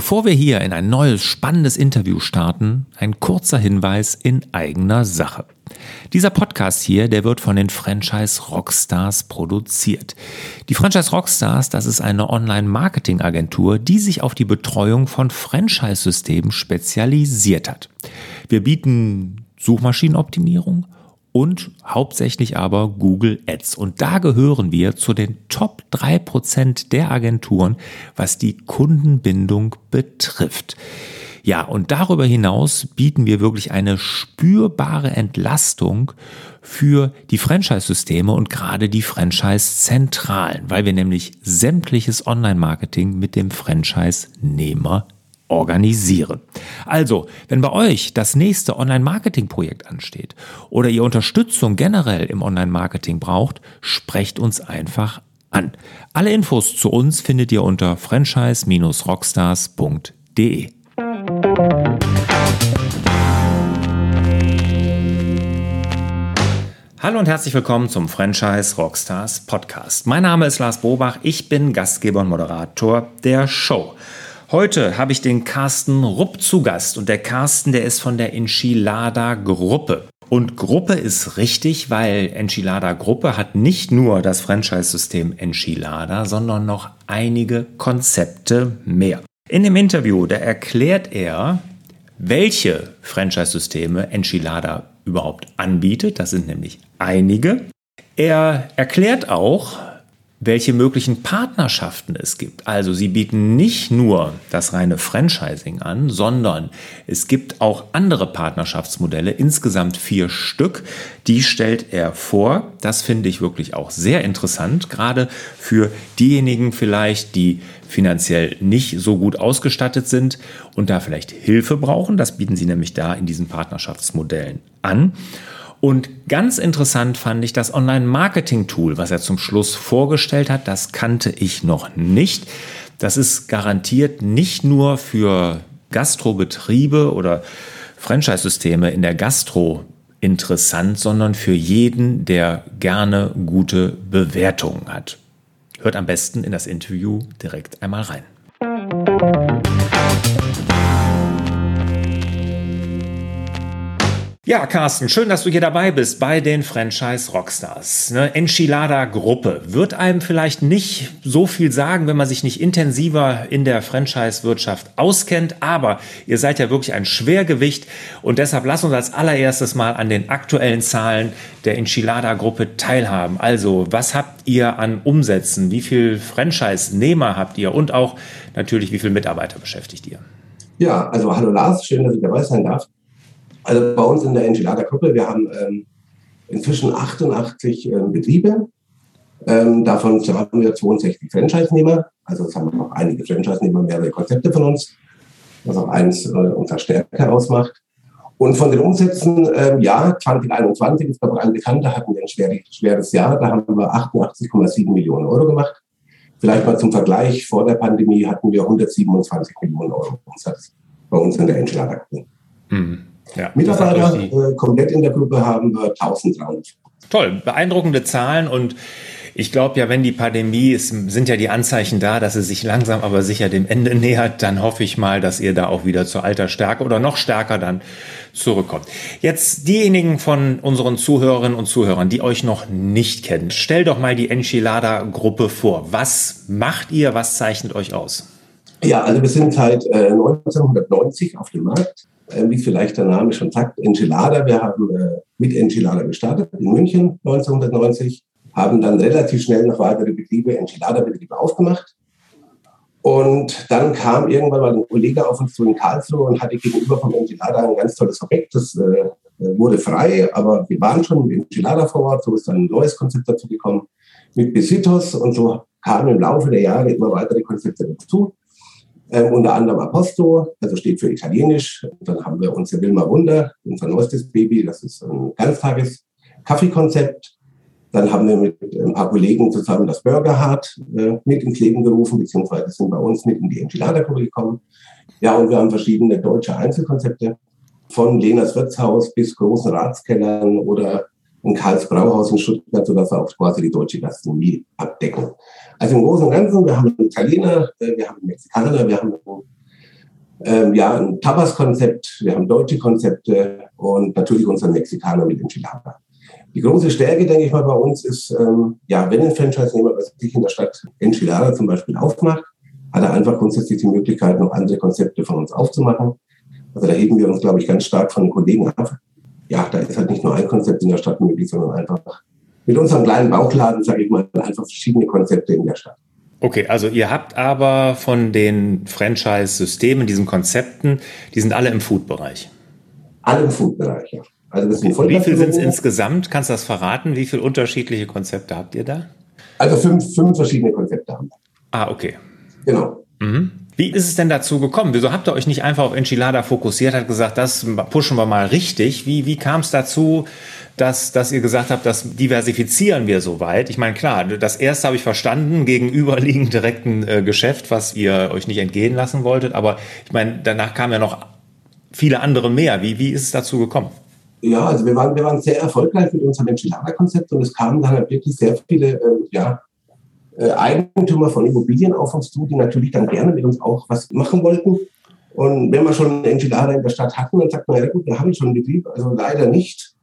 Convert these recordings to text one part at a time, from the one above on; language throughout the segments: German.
Bevor wir hier in ein neues spannendes Interview starten, ein kurzer Hinweis in eigener Sache. Dieser Podcast hier, der wird von den Franchise Rockstars produziert. Die Franchise Rockstars, das ist eine Online-Marketing-Agentur, die sich auf die Betreuung von Franchise-Systemen spezialisiert hat. Wir bieten Suchmaschinenoptimierung, und hauptsächlich aber Google Ads. Und da gehören wir zu den Top 3% der Agenturen, was die Kundenbindung betrifft. Ja, und darüber hinaus bieten wir wirklich eine spürbare Entlastung für die Franchise-Systeme und gerade die Franchise-Zentralen, weil wir nämlich sämtliches Online-Marketing mit dem Franchise-Nehmer organisieren. Also, wenn bei euch das nächste Online-Marketing-Projekt ansteht oder ihr Unterstützung generell im Online-Marketing braucht, sprecht uns einfach an. Alle Infos zu uns findet ihr unter franchise-rockstars.de. Hallo und herzlich willkommen zum Franchise Rockstars Podcast. Mein Name ist Lars Bobach, ich bin Gastgeber und Moderator der Show. Heute habe ich den Carsten Rupp zu Gast und der Carsten, der ist von der Enchilada Gruppe. Und Gruppe ist richtig, weil Enchilada Gruppe hat nicht nur das Franchise-System Enchilada, sondern noch einige Konzepte mehr. In dem Interview, da erklärt er, welche Franchise-Systeme Enchilada überhaupt anbietet. Das sind nämlich einige. Er erklärt auch, welche möglichen Partnerschaften es gibt. Also sie bieten nicht nur das reine Franchising an, sondern es gibt auch andere Partnerschaftsmodelle, insgesamt vier Stück. Die stellt er vor. Das finde ich wirklich auch sehr interessant, gerade für diejenigen vielleicht, die finanziell nicht so gut ausgestattet sind und da vielleicht Hilfe brauchen. Das bieten sie nämlich da in diesen Partnerschaftsmodellen an. Und ganz interessant fand ich das Online-Marketing-Tool, was er zum Schluss vorgestellt hat. Das kannte ich noch nicht. Das ist garantiert nicht nur für Gastrobetriebe oder Franchise-Systeme in der Gastro interessant, sondern für jeden, der gerne gute Bewertungen hat. Hört am besten in das Interview direkt einmal rein. Ja, Carsten, schön, dass du hier dabei bist bei den Franchise Rockstars. Ne? Enchilada Gruppe wird einem vielleicht nicht so viel sagen, wenn man sich nicht intensiver in der Franchise-Wirtschaft auskennt, aber ihr seid ja wirklich ein Schwergewicht und deshalb lass uns als allererstes mal an den aktuellen Zahlen der Enchilada Gruppe teilhaben. Also, was habt ihr an Umsätzen? Wie viel Franchise-Nehmer habt ihr? Und auch natürlich, wie viele Mitarbeiter beschäftigt ihr? Ja, also hallo Lars, schön, dass ich dabei sein darf. Also bei uns in der Enchilada-Gruppe, wir haben ähm, inzwischen 88 ähm, Betriebe. Ähm, davon haben wir 62 Franchise-Nehmer. Also es haben auch einige Franchise-Nehmer mehrere Konzepte von uns, was auch eins äh, unserer Stärke ausmacht. Und von den Umsätzen, ähm, ja, 2021 ist ich ein Bekannter, hatten wir ein schwer, schweres Jahr. Da haben wir 88,7 Millionen Euro gemacht. Vielleicht mal zum Vergleich, vor der Pandemie hatten wir 127 Millionen Euro Umsatz bei uns in der Enchilada-Gruppe. Mhm. Ja, Mitarbeiter äh, komplett in der Gruppe haben wir 1300. Toll, beeindruckende Zahlen und ich glaube ja, wenn die Pandemie ist, sind ja die Anzeichen da, dass sie sich langsam aber sicher dem Ende nähert, dann hoffe ich mal, dass ihr da auch wieder zur alter Stärke oder noch stärker dann zurückkommt. Jetzt diejenigen von unseren Zuhörerinnen und Zuhörern, die euch noch nicht kennen, stellt doch mal die Enchilada Gruppe vor. Was macht ihr? Was zeichnet euch aus? Ja, also wir sind seit äh, 1990 auf dem Markt wie vielleicht der Name schon sagt, Enchilada. Wir haben äh, mit Enchilada gestartet in München 1990, haben dann relativ schnell noch weitere Betriebe, Enchilada-Betriebe aufgemacht. Und dann kam irgendwann mal ein Kollege auf uns zu in Karlsruhe und hatte gegenüber vom Enchilada ein ganz tolles Objekt. Das äh, wurde frei, aber wir waren schon mit Enchilada vor Ort. So ist dann ein neues Konzept dazu gekommen mit Besitos und so kamen im Laufe der Jahre immer weitere Konzepte dazu. Ähm, unter anderem Aposto, also steht für Italienisch. Dann haben wir unser Wilma Wunder, unser neuestes Baby, das ist ein ganztages Kaffeekonzept. Dann haben wir mit ein paar Kollegen zusammen das Burger Hard äh, mit ins Leben gerufen, beziehungsweise sind bei uns mit in die Enchilada-Gruppe gekommen. Ja, und wir haben verschiedene deutsche Einzelkonzepte, von Lenas Wirtshaus bis großen Ratskellern oder ein Karls Brauhaus in Stuttgart, sodass wir auch quasi die deutsche Gastronomie abdecken. Also im Großen und Ganzen, wir haben Italiener, äh, wir haben Mexikaner, wir haben Ähm, ja, ein Tapas-Konzept, wir haben deutsche Konzepte und natürlich unser Mexikaner mit Enchilada. Die große Stärke, denke ich mal, bei uns ist, ähm, ja, wenn ein Franchise-Nehmer sich in der Stadt Enchilada zum Beispiel aufmacht, hat er einfach grundsätzlich die Möglichkeit, noch andere Konzepte von uns aufzumachen. Also da heben wir uns, glaube ich, ganz stark von den Kollegen ab. Ja, da ist halt nicht nur ein Konzept in der Stadt möglich, sondern einfach mit unserem kleinen Bauchladen, sage ich mal, einfach verschiedene Konzepte in der Stadt. Okay, also ihr habt aber von den Franchise-Systemen, diesen Konzepten, die sind alle im Food-Bereich. Alle im Food-Bereich, ja. Also das sind Wie viel sind es insgesamt? Kannst du das verraten? Wie viele unterschiedliche Konzepte habt ihr da? Also fünf, fünf verschiedene Konzepte haben wir. Ah, okay. Genau. Mhm. Wie ist es denn dazu gekommen? Wieso habt ihr euch nicht einfach auf Enchilada fokussiert, hat gesagt, das pushen wir mal richtig? Wie, wie kam es dazu, dass, dass ihr gesagt habt, das diversifizieren wir so weit? Ich meine, klar, das erste habe ich verstanden, gegenüberliegend direkten äh, Geschäft, was ihr euch nicht entgehen lassen wolltet. Aber ich meine, danach kamen ja noch viele andere mehr. Wie, wie ist es dazu gekommen? Ja, also wir waren, wir waren sehr erfolgreich mit unserem Enchilada-Konzept und es kamen dann halt wirklich sehr viele äh, ja, äh, Eigentümer von Immobilien auf uns zu, die natürlich dann gerne mit uns auch was machen wollten. Und wenn wir schon eine Enchilada in der Stadt hatten, dann sagt man, ja gut, wir haben schon einen Betrieb, also leider nicht.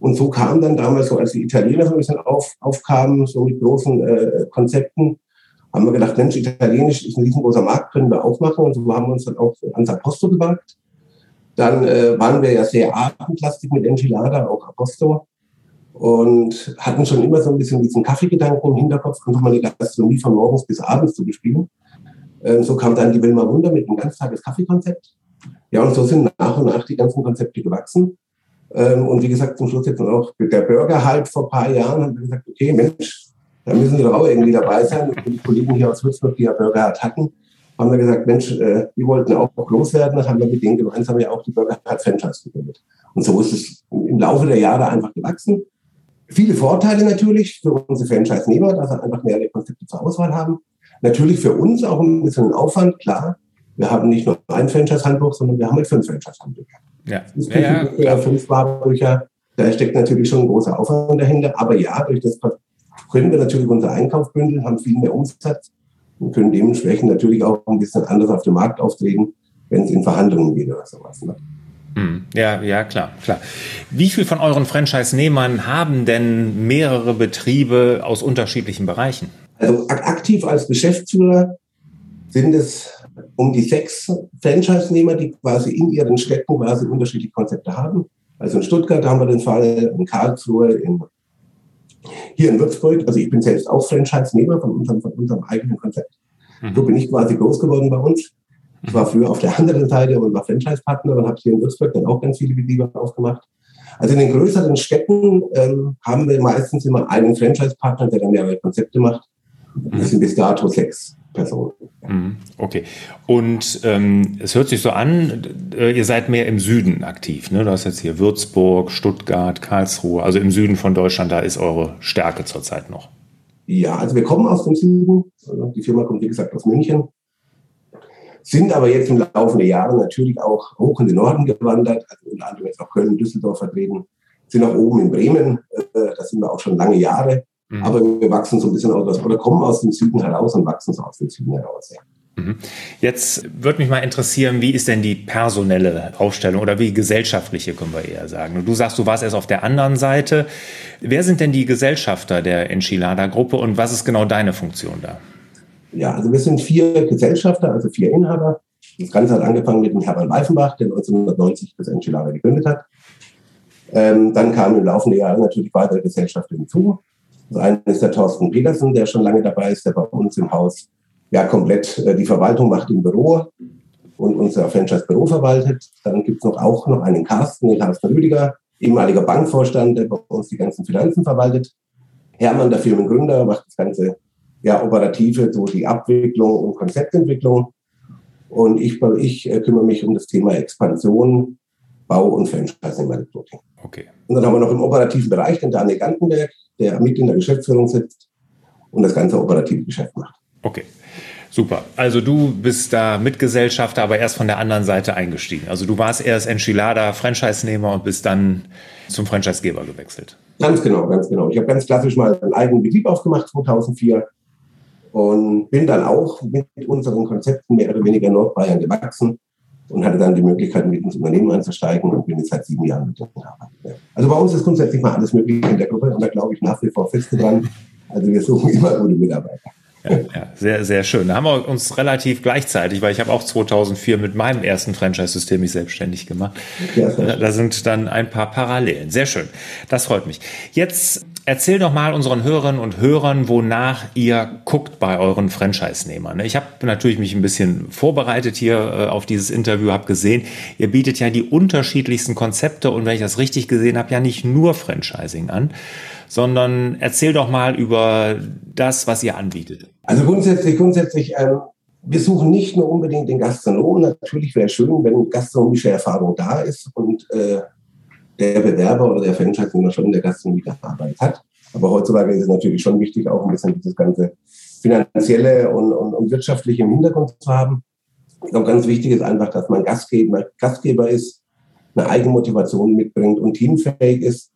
Und so kam dann damals, so als die Italiener so ein bisschen auf, aufkamen, so mit großen äh, Konzepten, haben wir gedacht, Mensch, Italienisch ist ein riesengroßer Markt, können wir auch machen. Und so haben wir uns dann auch ans Aposto gewagt. Dann äh, waren wir ja sehr abendlastig mit Enchilada, auch Aposto. Und hatten schon immer so ein bisschen diesen Kaffeegedanken im Hinterkopf, einfach mal die Gastronomie von morgens bis abends zu bespielen. Ähm, so kam dann die Wilma Wunder mit einem Ganztages-Kaffeekonzept. Ja, und so sind nach und nach die ganzen Konzepte gewachsen. Ähm, und wie gesagt, zum Schluss jetzt auch der Burger halt vor ein paar Jahren haben wir gesagt, okay, Mensch, da müssen wir doch auch irgendwie dabei sein. Und die Kollegen hier aus Würzburg, die ja Burger Hut hatten, haben wir gesagt, Mensch, äh, wir wollten auch groß werden, dann haben wir mit denen gemeinsam ja auch die Burger Hut Franchise gegründet. Und so ist es im Laufe der Jahre einfach gewachsen. Viele Vorteile natürlich für unsere Franchise-Nehmer, dass sie einfach mehrere Konzepte zur Auswahl haben. Natürlich für uns auch ein bisschen Aufwand, klar. Wir haben nicht nur ein Franchise-Handbuch, sondern wir haben halt fünf Franchise-Handbücher. Ja. ja, ja. fünf Wahrbücher. Da steckt natürlich schon ein großer Aufwand dahinter. Aber ja, durch das können wir natürlich unser Einkauf bündeln, haben viel mehr Umsatz und können dementsprechend natürlich auch ein bisschen anders auf dem Markt auftreten, wenn es in Verhandlungen geht oder sowas. Ne? Hm. Ja, ja, klar, klar. Wie viel von euren Franchise-Nehmern haben denn mehrere Betriebe aus unterschiedlichen Bereichen? Also aktiv als Geschäftsführer sind es um die sechs Franchise-Nehmer, die quasi in ihren Städten quasi unterschiedliche Konzepte haben. Also in Stuttgart haben wir den Fall, in Karlsruhe, in hier in Würzburg, also ich bin selbst auch Franchise-Nehmer von unserem, von unserem eigenen Konzept. Mhm. So bin ich quasi groß geworden bei uns. Ich war früher auf der anderen Seite und war Franchise-Partner und habe hier in Würzburg dann auch ganz viele Betriebe aufgemacht. Also in den größeren Städten ähm, haben wir meistens immer einen Franchise-Partner, der dann mehrere Konzepte macht. Das sind bis dato sechs Personen. Mhm. Okay. Und ähm, es hört sich so an, äh, ihr seid mehr im Süden aktiv. Ne? Du hast jetzt hier Würzburg, Stuttgart, Karlsruhe. Also im Süden von Deutschland, da ist eure Stärke zurzeit noch. Ja, also wir kommen aus dem Süden. Die Firma kommt, wie gesagt, aus München. Sind aber jetzt im Laufe der Jahre natürlich auch hoch in den Norden gewandert. Also unter anderem jetzt auch Köln, Düsseldorf vertreten. Sind auch oben in Bremen. Äh, da sind wir auch schon lange Jahre. Mhm. Aber wir wachsen so ein bisschen aus, oder kommen aus dem Süden heraus und wachsen so aus dem Süden heraus, ja. Mhm. Jetzt würde mich mal interessieren, wie ist denn die personelle Aufstellung oder wie gesellschaftliche, können wir eher sagen. Du sagst, du warst erst auf der anderen Seite. Wer sind denn die Gesellschafter der Enchilada-Gruppe und was ist genau deine Funktion da? Ja, also wir sind vier Gesellschafter, also vier Inhaber. Das Ganze hat angefangen mit dem Hermann Weifenbach, der 1990 das Enchilada gegründet hat. Ähm, dann kamen im Laufe der Jahre natürlich weitere Gesellschaften hinzu. Das eine ist der Thorsten Petersen, der schon lange dabei ist, der bei uns im Haus ja komplett äh, die Verwaltung macht im Büro und unser Franchise-Büro verwaltet. Dann gibt es noch auch noch einen Carsten, den Carsten Rüdiger, ehemaliger Bankvorstand, der bei uns die ganzen Finanzen verwaltet. Hermann, der Firmengründer, macht das ganze ja, operative, so die Abwicklung und Konzeptentwicklung. Und ich, ich äh, kümmere mich um das Thema Expansion, Bau und Franchising bei Recruiting. Okay. Und dann haben wir noch im operativen Bereich den Daniel Gantenberg, der mit in der Geschäftsführung sitzt und das ganze operative Geschäft macht. Okay. Super. Also du bist da Mitgesellschafter, aber erst von der anderen Seite eingestiegen. Also du warst erst Enchilada Franchise-Nehmer und bist dann zum Franchisegeber gewechselt. Ganz genau, ganz genau. Ich habe ganz klassisch mal einen eigenen Betrieb aufgemacht 2004 und bin dann auch mit unseren Konzepten mehr oder weniger Nordbayern gewachsen. und hatte dann die Möglichkeit, mit ins Unternehmen einzusteigen und bin jetzt seit sieben Jahren mit drin arbeiten. Also bei uns ist grundsätzlich mal alles möglich in der Gruppe und da glaube ich nach wie vor fest dran. Also wir suchen immer gute Mitarbeiter. Ja, ja, sehr, sehr schön. Da haben wir uns relativ gleichzeitig, weil ich habe auch 2004 mit meinem ersten Franchise-System mich selbstständig gemacht. Ja, da sind dann ein paar Parallelen. Sehr schön. Das freut mich. Jetzt erzähl doch mal unseren Hörerinnen und Hörern, wonach ihr guckt bei euren Franchise-Nehmern. Ich habe natürlich mich ein bisschen vorbereitet hier äh, auf dieses Interview, habe gesehen, ihr bietet ja die unterschiedlichsten Konzepte und wenn ich das richtig gesehen habe, ja nicht nur Franchising an sondern erzähl doch mal über das, was ihr anbietet. Also grundsätzlich, grundsätzlich, ähm, wir suchen nicht nur unbedingt den Gastronomen. Natürlich wäre es schön, wenn gastronomische Erfahrung da ist und äh, der Bewerber oder der Franchise-Nehmer schon in der Gastronomie gearbeitet hat. Aber heutzutage ist es natürlich schon wichtig, auch ein bisschen dieses ganze finanzielle und, und, und wirtschaftliche im Hintergrund zu haben. Ich glaube, ganz wichtig ist einfach, dass man Gastgeber, Gastgeber ist, eine Eigenmotivation mitbringt und teamfähig ist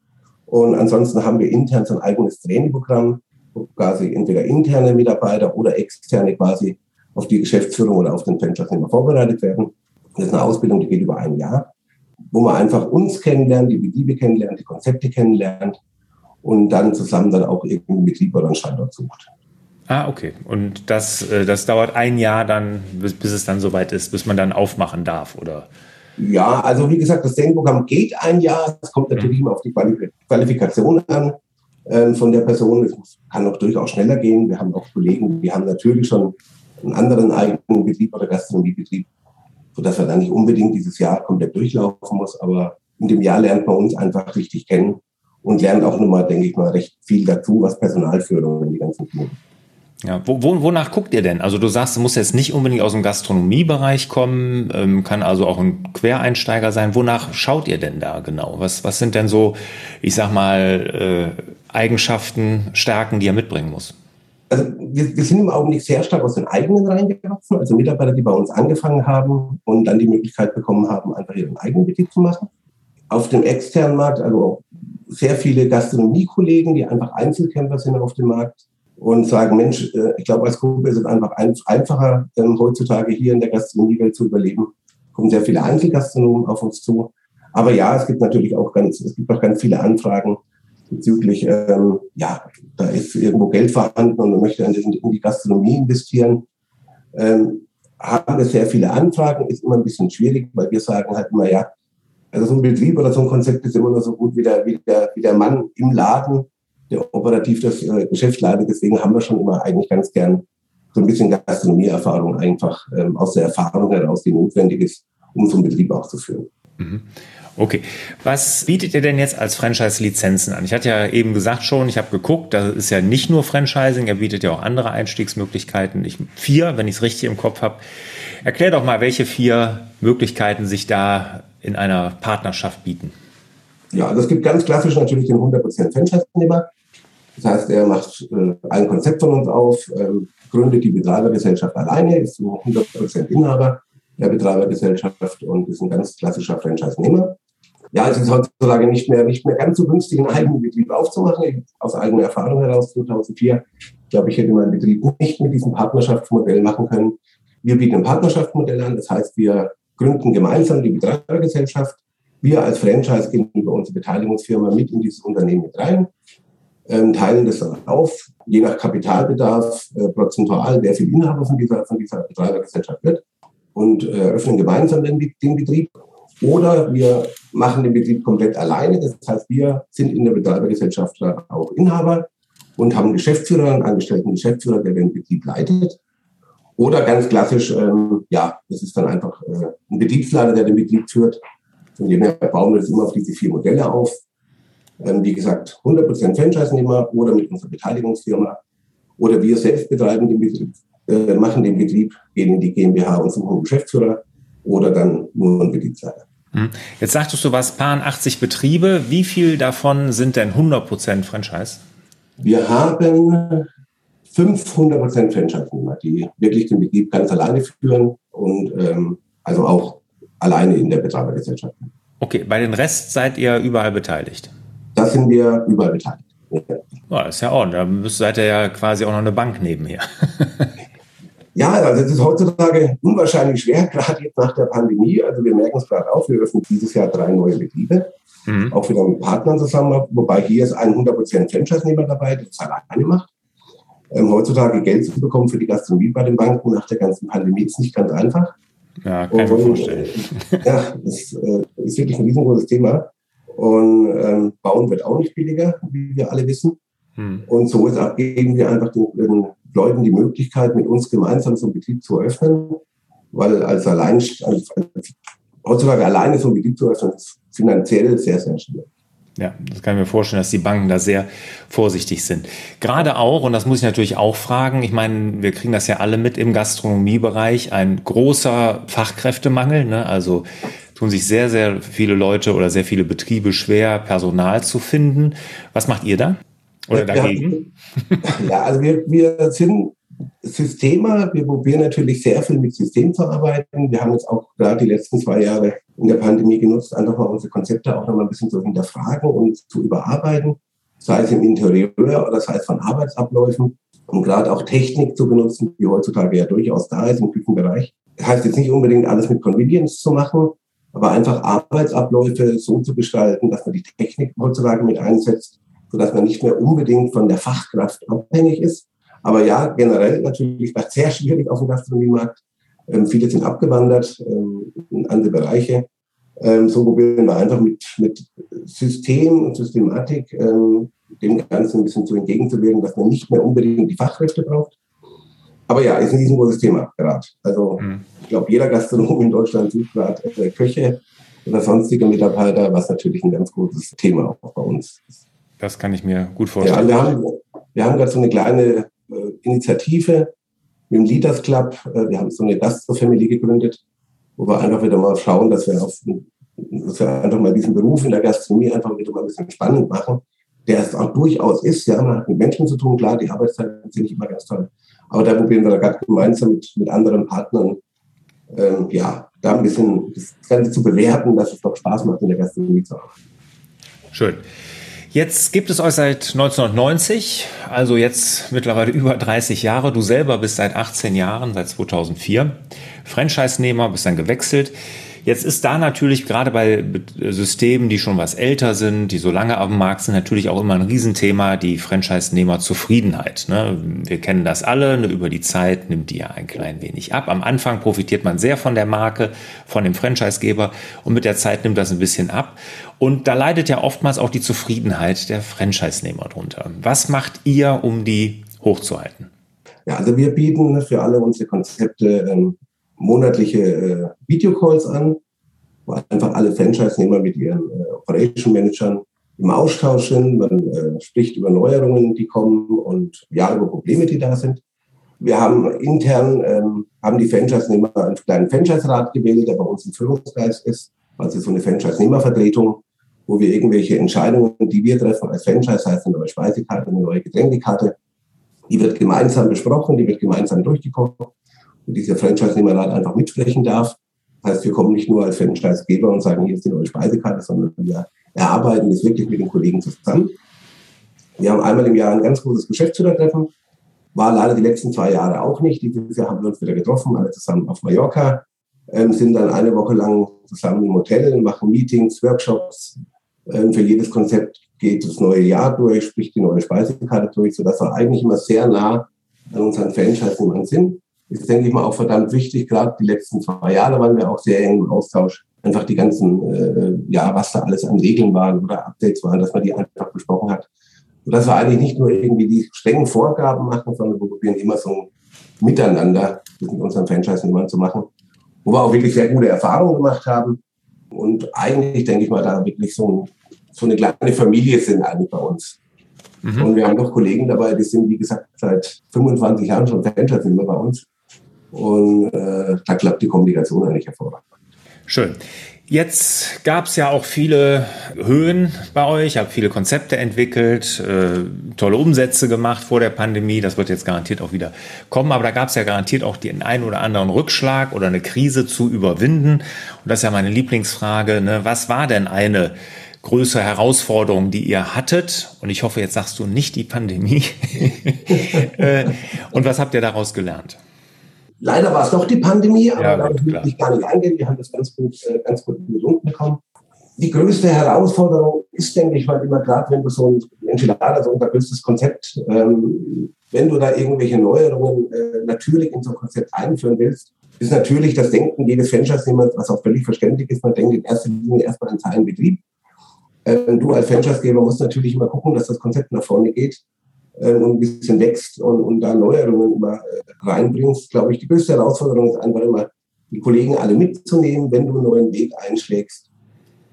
und ansonsten haben wir intern so ein eigenes Trainingprogramm, wo quasi entweder interne Mitarbeiter oder externe quasi auf die Geschäftsführung oder auf den Franchise vorbereitet werden. Das ist eine Ausbildung, die geht über ein Jahr, wo man einfach uns kennenlernt, die Betriebe kennenlernt, die Konzepte kennenlernt und dann zusammen dann auch irgendeinen Betrieb oder einen Standort sucht. Ah, okay. Und das, äh, das dauert ein Jahr dann, bis, bis es dann soweit ist, bis man dann aufmachen darf, oder? Ja, also wie gesagt, das Denkprogramm geht ein Jahr. Es kommt natürlich immer auf die Qualifikation an äh, von der Person. Es kann auch durchaus schneller gehen. Wir haben auch Kollegen, die haben natürlich schon einen anderen eigenen Betrieb oder Gastronomiebetrieb, sodass er dann nicht unbedingt dieses Jahr komplett durchlaufen muss. Aber in dem Jahr lernt man uns einfach richtig kennen und lernt auch nochmal, denke ich mal, recht viel dazu, was Personalführung und die ganzen Dinge ja, wo, wo, wonach guckt ihr denn? Also du sagst, du musst jetzt nicht unbedingt aus dem Gastronomiebereich kommen, ähm, kann also auch ein Quereinsteiger sein. Wonach schaut ihr denn da genau? Was, was sind denn so, ich sag mal, äh, Eigenschaften, Stärken, die er mitbringen muss? Also wir, wir sind im Augenblick sehr stark aus den eigenen reingewachsen, also Mitarbeiter, die bei uns angefangen haben und dann die Möglichkeit bekommen haben, einfach ihren eigenen Betrieb zu machen. Auf dem externen Markt, also sehr viele Gastronomiekollegen, die einfach Einzelkämpfer sind auf dem Markt, und sagen, Mensch, äh, ich glaube, als Gruppe ist es einfach einfacher, ähm, heutzutage hier in der Gastronomiewelt zu überleben. Kommen sehr viele Einzelgastronomen auf uns zu. Aber ja, es gibt natürlich auch ganz, es gibt auch ganz viele Anfragen bezüglich, ähm, ja, da ist irgendwo Geld vorhanden und man möchte in die Gastronomie investieren. Ähm, haben wir sehr viele Anfragen, ist immer ein bisschen schwierig, weil wir sagen halt immer, ja, also so ein Betrieb oder so ein Konzept ist immer nur so gut wie der, wie der, wie der Mann im Laden der operativ das äh, Geschäft leitet. Deswegen haben wir schon immer eigentlich ganz gern so ein bisschen Gastronomieerfahrung einfach ähm, aus der Erfahrung heraus, die notwendig ist, um so einen Betrieb auch zu führen. Mhm. Okay. Was bietet ihr denn jetzt als Franchise-Lizenzen an? Ich hatte ja eben gesagt schon, ich habe geguckt, das ist ja nicht nur Franchising, er bietet ja auch andere Einstiegsmöglichkeiten. Ich, vier, wenn ich es richtig im Kopf habe. Erklär doch mal, welche vier Möglichkeiten sich da in einer Partnerschaft bieten. Ja, also es gibt ganz klassisch natürlich den 100% Franchise-Nehmer. Das heißt, er macht äh, ein Konzept von uns auf, ähm, gründet die Betreibergesellschaft alleine, ist so 100% Inhaber der Betreibergesellschaft und ist ein ganz klassischer Franchise-Nehmer. Ja, es ist heutzutage nicht mehr, nicht mehr ganz so günstig, einen eigenen Betrieb aufzumachen. Aus eigener Erfahrung heraus, 2004, ich glaube, ich hätte meinen Betrieb nicht mit diesem Partnerschaftsmodell machen können. Wir bieten ein Partnerschaftsmodell an, das heißt, wir gründen gemeinsam die Betreibergesellschaft. Wir als Franchise gehen über unsere Beteiligungsfirma mit in dieses Unternehmen mit rein ähm, teilen das dann auf, je nach Kapitalbedarf, äh, prozentual, wer viel Inhaber von dieser, von dieser Betreibergesellschaft wird und äh, öffnen gemeinsam den, den Betrieb. Oder wir machen den Betrieb komplett alleine. Das heißt, wir sind in der Betreibergesellschaft auch Inhaber und haben einen Geschäftsführer, einen angestellten Geschäftsführer, der den Betrieb leitet. Oder ganz klassisch, ähm, ja, das ist dann einfach äh, ein Betriebsleiter, der den Betrieb führt. Von dem her bauen wir das immer auf diese vier Modelle auf ähm, wie gesagt, 100% Franchise-Nehmer oder mit unserer Beteiligungsfirma. Oder wir selbst betreiben den Betrieb, äh, machen den Betrieb, gehen in die GmbH und suchen einen Geschäftsführer oder dann nur einen Betriebsleiter. Hm. Jetzt sagtest du was, paar 80 Betriebe. Wie viel davon sind denn 100% Franchise? Wir haben 500% Franchise-Nehmer, die wirklich den Betrieb ganz alleine führen und ähm, also auch alleine in der Betreibergesellschaft. Okay, bei den Rest seid ihr überall beteiligt? Da sind wir überall beteiligt. Ja, das ist ja auch. Da seid ihr ja quasi auch noch eine Bank nebenher. Ja, also es ist heutzutage unwahrscheinlich schwer, gerade jetzt nach der Pandemie. Also wir merken es gerade auch, wir öffnen dieses Jahr drei neue Betriebe, mhm. auch wieder mit Partnern zusammen, wobei hier ist ein 100% Franchise-Nehmer dabei, der das alleine macht. Ähm, heutzutage Geld zu bekommen für die Gastronomie bei den Banken nach der ganzen Pandemie ist nicht ganz einfach. Ja, kann ich mir vorstellen. Ja, das äh, ist wirklich ein riesengroßes Thema. Und ähm, Bauen wird auch nicht billiger, wie wir alle wissen. Hm. Und so ist geben wir einfach den, den, Leuten die Möglichkeit, mit uns gemeinsam so einen Betrieb zu öffnen, weil als allein, als, als, heutzutage alleine so einen Betrieb zu öffnen, ist finanziell sehr, sehr schwierig. Ja, das kann ich mir vorstellen, dass die Banken da sehr vorsichtig sind. Gerade auch, und das muss ich natürlich auch fragen, ich meine, wir kriegen das ja alle mit im Gastronomiebereich, ein großer Fachkräftemangel. Ne? Also tun sich sehr, sehr viele Leute oder sehr viele Betriebe schwer, Personal zu finden. Was macht ihr da? Oder dagegen? ja, also wir, wir sind Systemer. Wir probieren natürlich sehr viel mit System zu arbeiten. Wir haben jetzt auch gerade die letzten zwei Jahre in der Pandemie genutzt, einfach mal unsere Konzepte auch noch mal ein bisschen zu hinterfragen und zu überarbeiten, sei es im Interieur oder sei es von Arbeitsabläufen, um gerade auch Technik zu benutzen, die heutzutage ja durchaus da ist im Küchenbereich. Das heißt jetzt nicht unbedingt alles mit Convenience zu machen, aber einfach Arbeitsabläufe so zu gestalten, dass man die Technik heutzutage mit einsetzt, sodass man nicht mehr unbedingt von der Fachkraft abhängig ist. Aber ja, generell natürlich war es sehr schwierig auf dem Gastronomiemarkt. Ähm, viele sind abgewandert ähm, in andere Bereiche. Ähm, so probieren wir einfach mit, mit System und Systematik ähm, dem Ganzen ein bisschen zu entgegenzuwirken, dass man nicht mehr unbedingt die Fachkräfte braucht. Aber ja, ist ein riesengroßes Thema gerade. Also mhm. ich glaube, jeder Gastronom in Deutschland sucht gerade äh, Köche oder sonstige Mitarbeiter, was natürlich ein ganz großes Thema auch bei uns ist. Das kann ich mir gut vorstellen. Ja, wir haben, wir haben gerade so eine kleine äh, Initiative mit dem Leaders Club. Äh, wir haben so eine Gastro-Family gegründet, wo wir einfach wieder mal schauen, dass wir, auf, dass wir einfach mal diesen Beruf in der Gastronomie einfach wieder mal ein bisschen spannend machen, der es auch durchaus ist. Ja, man hat mit Menschen zu tun, klar, die Arbeitszeiten sind nicht immer ganz toll. Aber da probieren wir da gerade gemeinsam mit, mit anderen Partnern, ähm, ja, da ein bisschen das Ganze zu bewerten, dass es doch Spaß macht, in der Gastronomie zu arbeiten. Schön. Jetzt gibt es euch seit 1990, also jetzt mittlerweile über 30 Jahre. Du selber bist seit 18 Jahren, seit 2004 Franchise-Nehmer, bist dann gewechselt. Jetzt ist da natürlich gerade bei Systemen, die schon was älter sind, die so lange dem Markt sind, natürlich auch immer ein Riesenthema, die Franchise-Nehmer-Zufriedenheit. Ne? Wir kennen das alle, ne? über die Zeit nimmt die ja ein klein wenig ab. Am Anfang profitiert man sehr von der Marke, von dem Franchisegeber und mit der Zeit nimmt das ein bisschen ab. Und da leidet ja oftmals auch die Zufriedenheit der Franchise-Nehmer drunter. Was macht ihr, um die hochzuhalten? Ja, also wir bieten für alle unsere Konzepte ähm, monatliche äh, Videocalls an, wo einfach alle Franchise-Nehmer mit ihren äh, Operation Managern im Austausch sind. Man äh, spricht über Neuerungen, die kommen und ja, über Probleme, die da sind. Wir haben intern, ähm, haben die Franchise-Nehmer einen kleinen Franchise-Rat gewählt, der bei uns im Führungsgeist ist. Also so eine Franchise-Nehmervertretung, wo wir irgendwelche Entscheidungen, die wir treffen als Franchise, heißt eine neue Speisekarte, eine neue Getränkekarte, die wird gemeinsam besprochen, die wird gemeinsam durchgekocht und dieser Franchise-Nehmerrat einfach mitsprechen darf. Das heißt, wir kommen nicht nur als Franchise-Geber und sagen, hier ist die neue Speisekarte, sondern wir erarbeiten es wirklich mit den Kollegen zusammen. Wir haben einmal im Jahr ein ganz großes Geschäftsführertreffen. War leider die letzten zwei Jahre auch nicht. Dieses Jahr haben wir uns wieder getroffen, alle zusammen auf Mallorca, ähm, sind dann eine Woche lang zusammen im Hotel, machen Meetings, Workshops. Ähm, für jedes Konzept geht das neue Jahr durch, sprich die neue Speisekarte durch, sodass wir eigentlich immer sehr nah an unseren Franchise-Nehmern sind ist, denke ich mal, auch verdammt wichtig. Gerade die letzten zwei Jahre waren wir auch sehr eng im Austausch. Einfach die ganzen, äh, ja, was da alles an Regeln waren oder Updates waren, dass man die einfach besprochen hat. Und dass wir eigentlich nicht nur irgendwie die strengen Vorgaben machen, sondern wir probieren immer so ein Miteinander mit unseren Franchise-Nehmern zu machen, wo wir auch wirklich sehr gute Erfahrungen gemacht haben. Und eigentlich, denke ich mal, da wirklich so, ein, so eine kleine Familie sind eigentlich bei uns. Mhm. Und wir haben noch Kollegen dabei, die sind, wie gesagt, seit 25 Jahren schon Franchise-Nehmer bei uns. Und äh, da klappt die Kommunikation eigentlich hervorragend. Schön. Jetzt gab es ja auch viele Höhen bei euch, habt viele Konzepte entwickelt, äh, tolle Umsätze gemacht vor der Pandemie. Das wird jetzt garantiert auch wieder kommen, aber da gab es ja garantiert auch den einen oder anderen Rückschlag oder eine Krise zu überwinden. Und das ist ja meine Lieblingsfrage. Ne? Was war denn eine größere Herausforderung, die ihr hattet? Und ich hoffe, jetzt sagst du nicht die Pandemie. Äh, und was habt ihr daraus gelernt? Leider war es doch die Pandemie, aber ja, damit will ich gar nicht eingehen. Wir haben das ganz gut, äh, ganz gut gesund bekommen. Die größte Herausforderung ist, denke ich mal, immer gerade, wenn du so ein Enchilada, so unser größtes Konzept, ähm, wenn du da irgendwelche Neuerungen äh, natürlich in so ein Konzept einführen willst, ist natürlich das Denken jedes Franchise-Nehmers, was auch völlig verständlich ist. Man denkt in erster Linie erstmal an seinen Betrieb. Ähm, du als Franchise-Geber musst natürlich immer gucken, dass das Konzept nach vorne geht äh, und ein bisschen wächst und, und da Neuerungen immer äh, reinbringst. Glaube ich, die größte Herausforderung ist einfach immer, die Kollegen alle mitzunehmen, wenn du einen neuen Weg einschlägst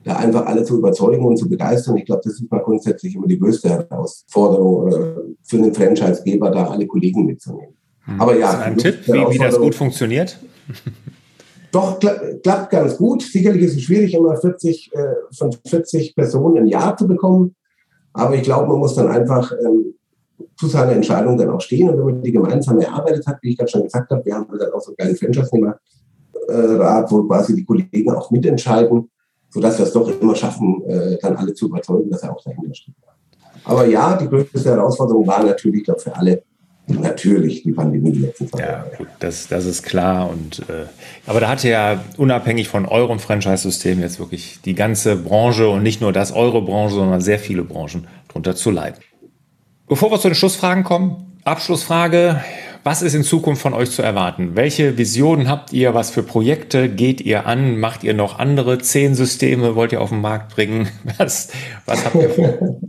da einfach alle zu überzeugen und zu begeistern. Ich glaube, das ist mal grundsätzlich immer die größte Herausforderung äh, für einen Franchisegeber, da alle Kollegen mitzunehmen. Hm. Aber ja. Ist ein Tipp, wie, wie das gut funktioniert? Doch, klappt ganz gut. Sicherlich ist es schwierig, immer 40, äh, von 40 Personen im Jahr zu bekommen. Aber ich glaube, man muss dann einfach ähm, zu seiner Entscheidung dann auch stehen. Und wenn man die gemeinsam erarbeitet hat, wie ich gerade schon gesagt habe, wir haben dann auch so einen kleinen Franchise-Nehmer-Rat, wo quasi die Kollegen auch mitentscheiden sodass wir es doch immer schaffen, äh, dann alle zu überzeugen, dass er auch dahinter steht. Aber ja, die größte Herausforderung war natürlich, glaube für alle, natürlich die Pandemie die letzten zwei. Ja, gut, das, das ist klar. Und, äh, aber da hatte ja unabhängig von eurem Franchise-System jetzt wirklich die ganze Branche und nicht nur das eure Branche, sondern sehr viele Branchen drunter zu leiden. Bevor wir zu den Schlussfragen kommen, Abschlussfrage. Was ist in Zukunft von euch zu erwarten? Welche Visionen habt ihr? Was für Projekte geht ihr an? Macht ihr noch andere? Zehn Systeme wollt ihr auf den Markt bringen? Was, was habt ihr vor?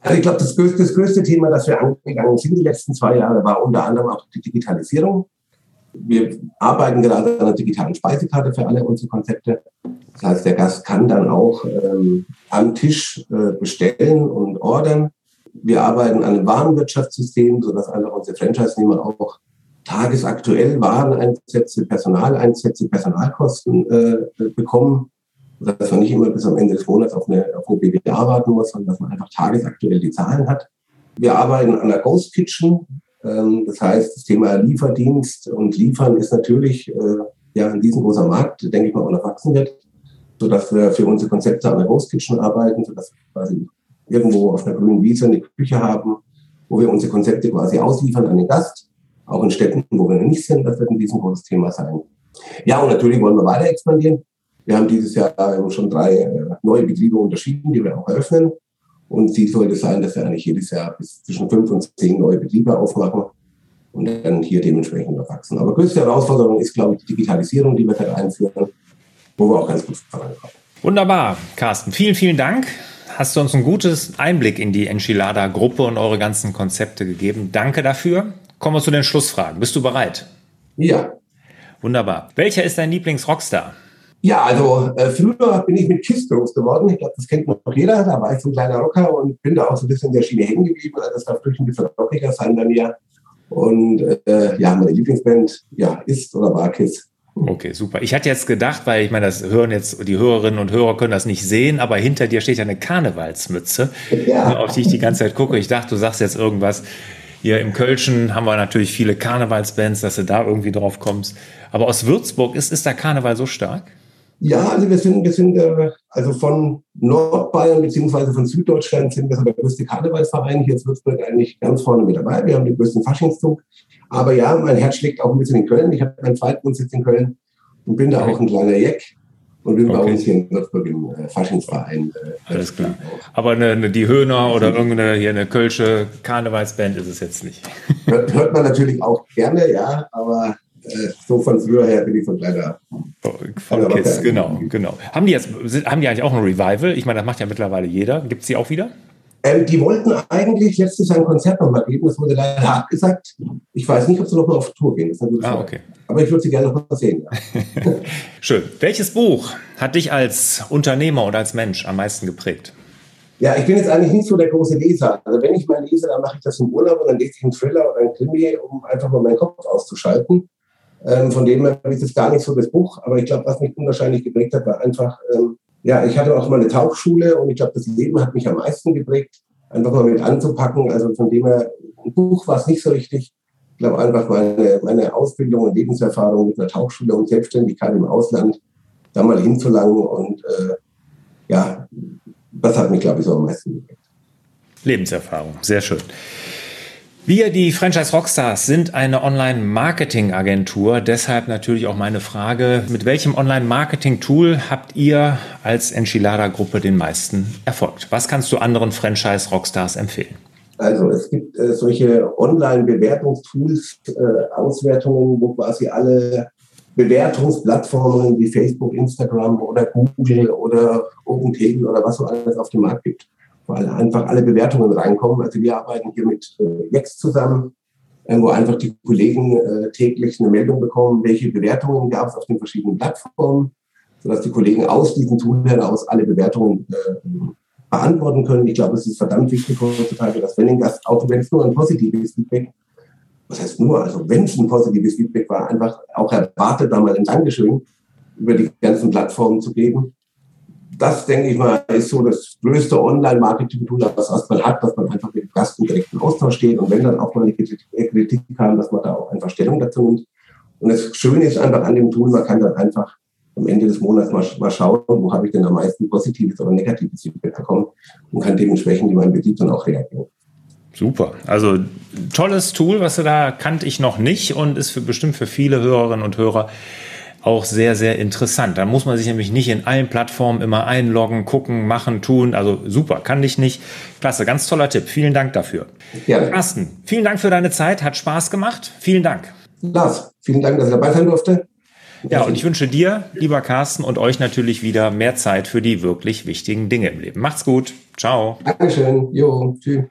Also ich glaube, das größte, das größte Thema, das wir angegangen sind die letzten zwei Jahre, war unter anderem auch die Digitalisierung. Wir arbeiten gerade an einer digitalen Speisekarte für alle unsere Konzepte. Das heißt, der Gast kann dann auch ähm, am Tisch äh, bestellen und ordern. Wir arbeiten an einem Warenwirtschaftssystem, sodass einfach unsere Franchise-Nehmer auch tagesaktuell Wareneinsätze, Personaleinsätze, Personalkosten äh, bekommen, dass man nicht immer bis am Ende des Monats auf eine, auf eine BWA warten muss, sondern dass man einfach tagesaktuell die Zahlen hat. Wir arbeiten an der Ghost Kitchen. Ähm, das heißt, das Thema Lieferdienst und Liefern ist natürlich äh, ja ein riesengroßer Markt, denke ich mal, auch noch wachsen wird, sodass wir für unsere Konzepte an der Ghost Kitchen arbeiten, sodass wir quasi irgendwo auf einer grünen Wiese eine Küche haben, wo wir unsere Konzepte quasi ausliefern an den Gast, auch in Städten, wo wir noch nicht sind. Das wird ein riesengroßes Thema sein. Ja, und natürlich wollen wir weiter expandieren. Wir haben dieses Jahr schon drei äh, neue Betriebe unterschieden, die wir auch eröffnen. Und Ziel sollte sein, dass wir eigentlich jedes Jahr bis zwischen fünf und zehn neue Betriebe aufmachen und dann hier dementsprechend wachsen. Aber größte Herausforderung ist, glaube ich, die Digitalisierung, die wir da einführen, wo wir auch ganz gut vorankommen. Wunderbar, Carsten. Vielen, vielen Dank hast du uns einen gutes Einblick in die Enchilada-Gruppe und eure ganzen Konzepte gegeben. Danke dafür. Kommen wir zu den Schlussfragen. Bist du bereit? Ja. Wunderbar. Welcher ist dein Lieblings-Rockstar? Ja, also äh, früher bin ich mit Kiss groß geworden. Ich glaube, das kennt noch jeder. Da war ich so ein kleiner Rocker und bin da auch so ein bisschen in der Schiene hängen geblieben. Also das darf durch ein bisschen rockiger sein bei mir. Und äh, ja, meine Lieblingsband ja, ist oder war Kiss. Okay, super. Ich hatte jetzt gedacht, weil ich meine, das hören jetzt die Hörerinnen und Hörer können das nicht sehen, aber hinter dir steht ja eine Karnevalsmütze, ja. auf die ich die ganze Zeit gucke. Ich dachte, du sagst jetzt irgendwas. Hier im Kölschen haben wir natürlich viele Karnevalsbands, dass du da irgendwie drauf kommst. Aber aus Würzburg ist, ist der Karneval so stark? Ja, also wir sind, wir sind äh, also von Nordbayern beziehungsweise von Süddeutschland sind wir so der größte Karnevalsverein. Hier ist Würzburg eigentlich ganz vorne mit dabei. Wir haben den größten Faschingszug. Aber ja, mein Herz schlägt auch ein bisschen in Köln. Ich habe meinen zweiten Wohnsitz in Köln und bin da okay. auch ein kleiner Jack und bin okay. bei uns hier in Würzburg im äh, Faschingsverein. Äh, Alles klar. Aber eine, eine, die Höhner oder irgendeine hier eine Kölsche Karnevalsband ist es jetzt nicht. Hört, hört man natürlich auch gerne, ja, aber äh, so von früher her bin ich so ein kleiner. Von Kiss, genau, genau. Haben die jetzt, haben die eigentlich auch ein Revival? Ich meine, das macht ja mittlerweile jeder. Gibt es die auch wieder? Ähm, die wollten eigentlich letztes Jahr ein Konzert nochmal geben, das wurde leider abgesagt. Ich weiß nicht, ob sie nochmal auf Tour gehen. ah, okay. Aber ich würde sie gerne noch mal sehen. Ja. Schön. Welches Buch hat dich als Unternehmer oder als Mensch am meisten geprägt? Ja, ich bin jetzt eigentlich nicht so der große Leser. Also wenn ich mal lese, dann mache ich das im Urlaub und dann lese ich einen Thriller oder einen Krimi, um einfach mal meinen Kopf auszuschalten. Ähm, von dem her ist es gar nicht so das Buch, aber ich glaube, was mich unwahrscheinlich geprägt hat, war einfach ähm, ja, ich hatte auch mal eine Tauchschule und ich glaube, das Leben hat mich am meisten geprägt, einfach mal mit anzupacken. Also von dem her, ein Buch war es nicht so richtig. Ich glaube einfach meine, meine Ausbildung und Lebenserfahrung mit einer Tauchschule und Selbstständigkeit im Ausland da mal hinzulangen und äh, ja, das hat mich, glaube ich, so am meisten geprägt. Lebenserfahrung, sehr schön. Wir, die Franchise Rockstars, sind eine Online-Marketing-Agentur. Deshalb natürlich auch meine Frage, mit welchem Online-Marketing-Tool habt ihr als Enchilada-Gruppe den meisten Erfolg? Was kannst du anderen Franchise Rockstars empfehlen? Also es gibt äh, solche Online-Bewertungstools, äh, Auswertungen, wo quasi alle Bewertungsplattformen wie Facebook, Instagram oder Google oder OpenTable oder was so alles auf dem Markt gibt, weil einfach alle Bewertungen reinkommen. Also wir arbeiten hier mit äh, Jex zusammen, äh, wo einfach die Kollegen äh, täglich eine Meldung bekommen, welche Bewertungen gab es auf den verschiedenen Plattformen, sodass die Kollegen aus diesem Tool heraus alle Bewertungen äh, beantworten können. Ich glaube, es ist verdammt wichtig heutzutage, dass wenn ein Gast, auch wenn es nur ein positives Feedback, was heißt nur, also wenn es ein positives Feedback war, einfach auch erwartet, da mal ein Dankeschön über die ganzen Plattformen zu geben. Das, denke ich mal, ist so das größte Online-Marketing-Tool, was man hat, dass man einfach mit dem Gast im direkten Austausch steht und wenn dann auch mal eine Kritik kam, dass man da auch einfach Stellung dazu nimmt. Und das Schöne ist einfach an dem Tool, man kann dann einfach am Ende des Monats mal, mal schauen, wo habe ich denn am meisten positives oder negatives Feedback bekommen und kann dementsprechend in meinem Betrieb dann auch reagieren. Super. Also tolles Tool, was du da kannte ich noch nicht und ist für, bestimmt für viele Hörerinnen und Hörer auch sehr, sehr interessant. Da muss man sich nämlich nicht in allen Plattformen immer einloggen, gucken, machen, tun. Also super, kann ich nicht. Klasse, ganz toller Tipp. Vielen Dank dafür. Gerne. Carsten, vielen Dank für deine Zeit. Hat Spaß gemacht. Vielen Dank. Lars, vielen Dank, dass ich dabei sein durfte. Ja, und ich wünsche dir, lieber Carsten, und euch natürlich wieder mehr Zeit für die wirklich wichtigen Dinge im Leben. Macht's gut. Ciao. Dankeschön. Jo, tschüss.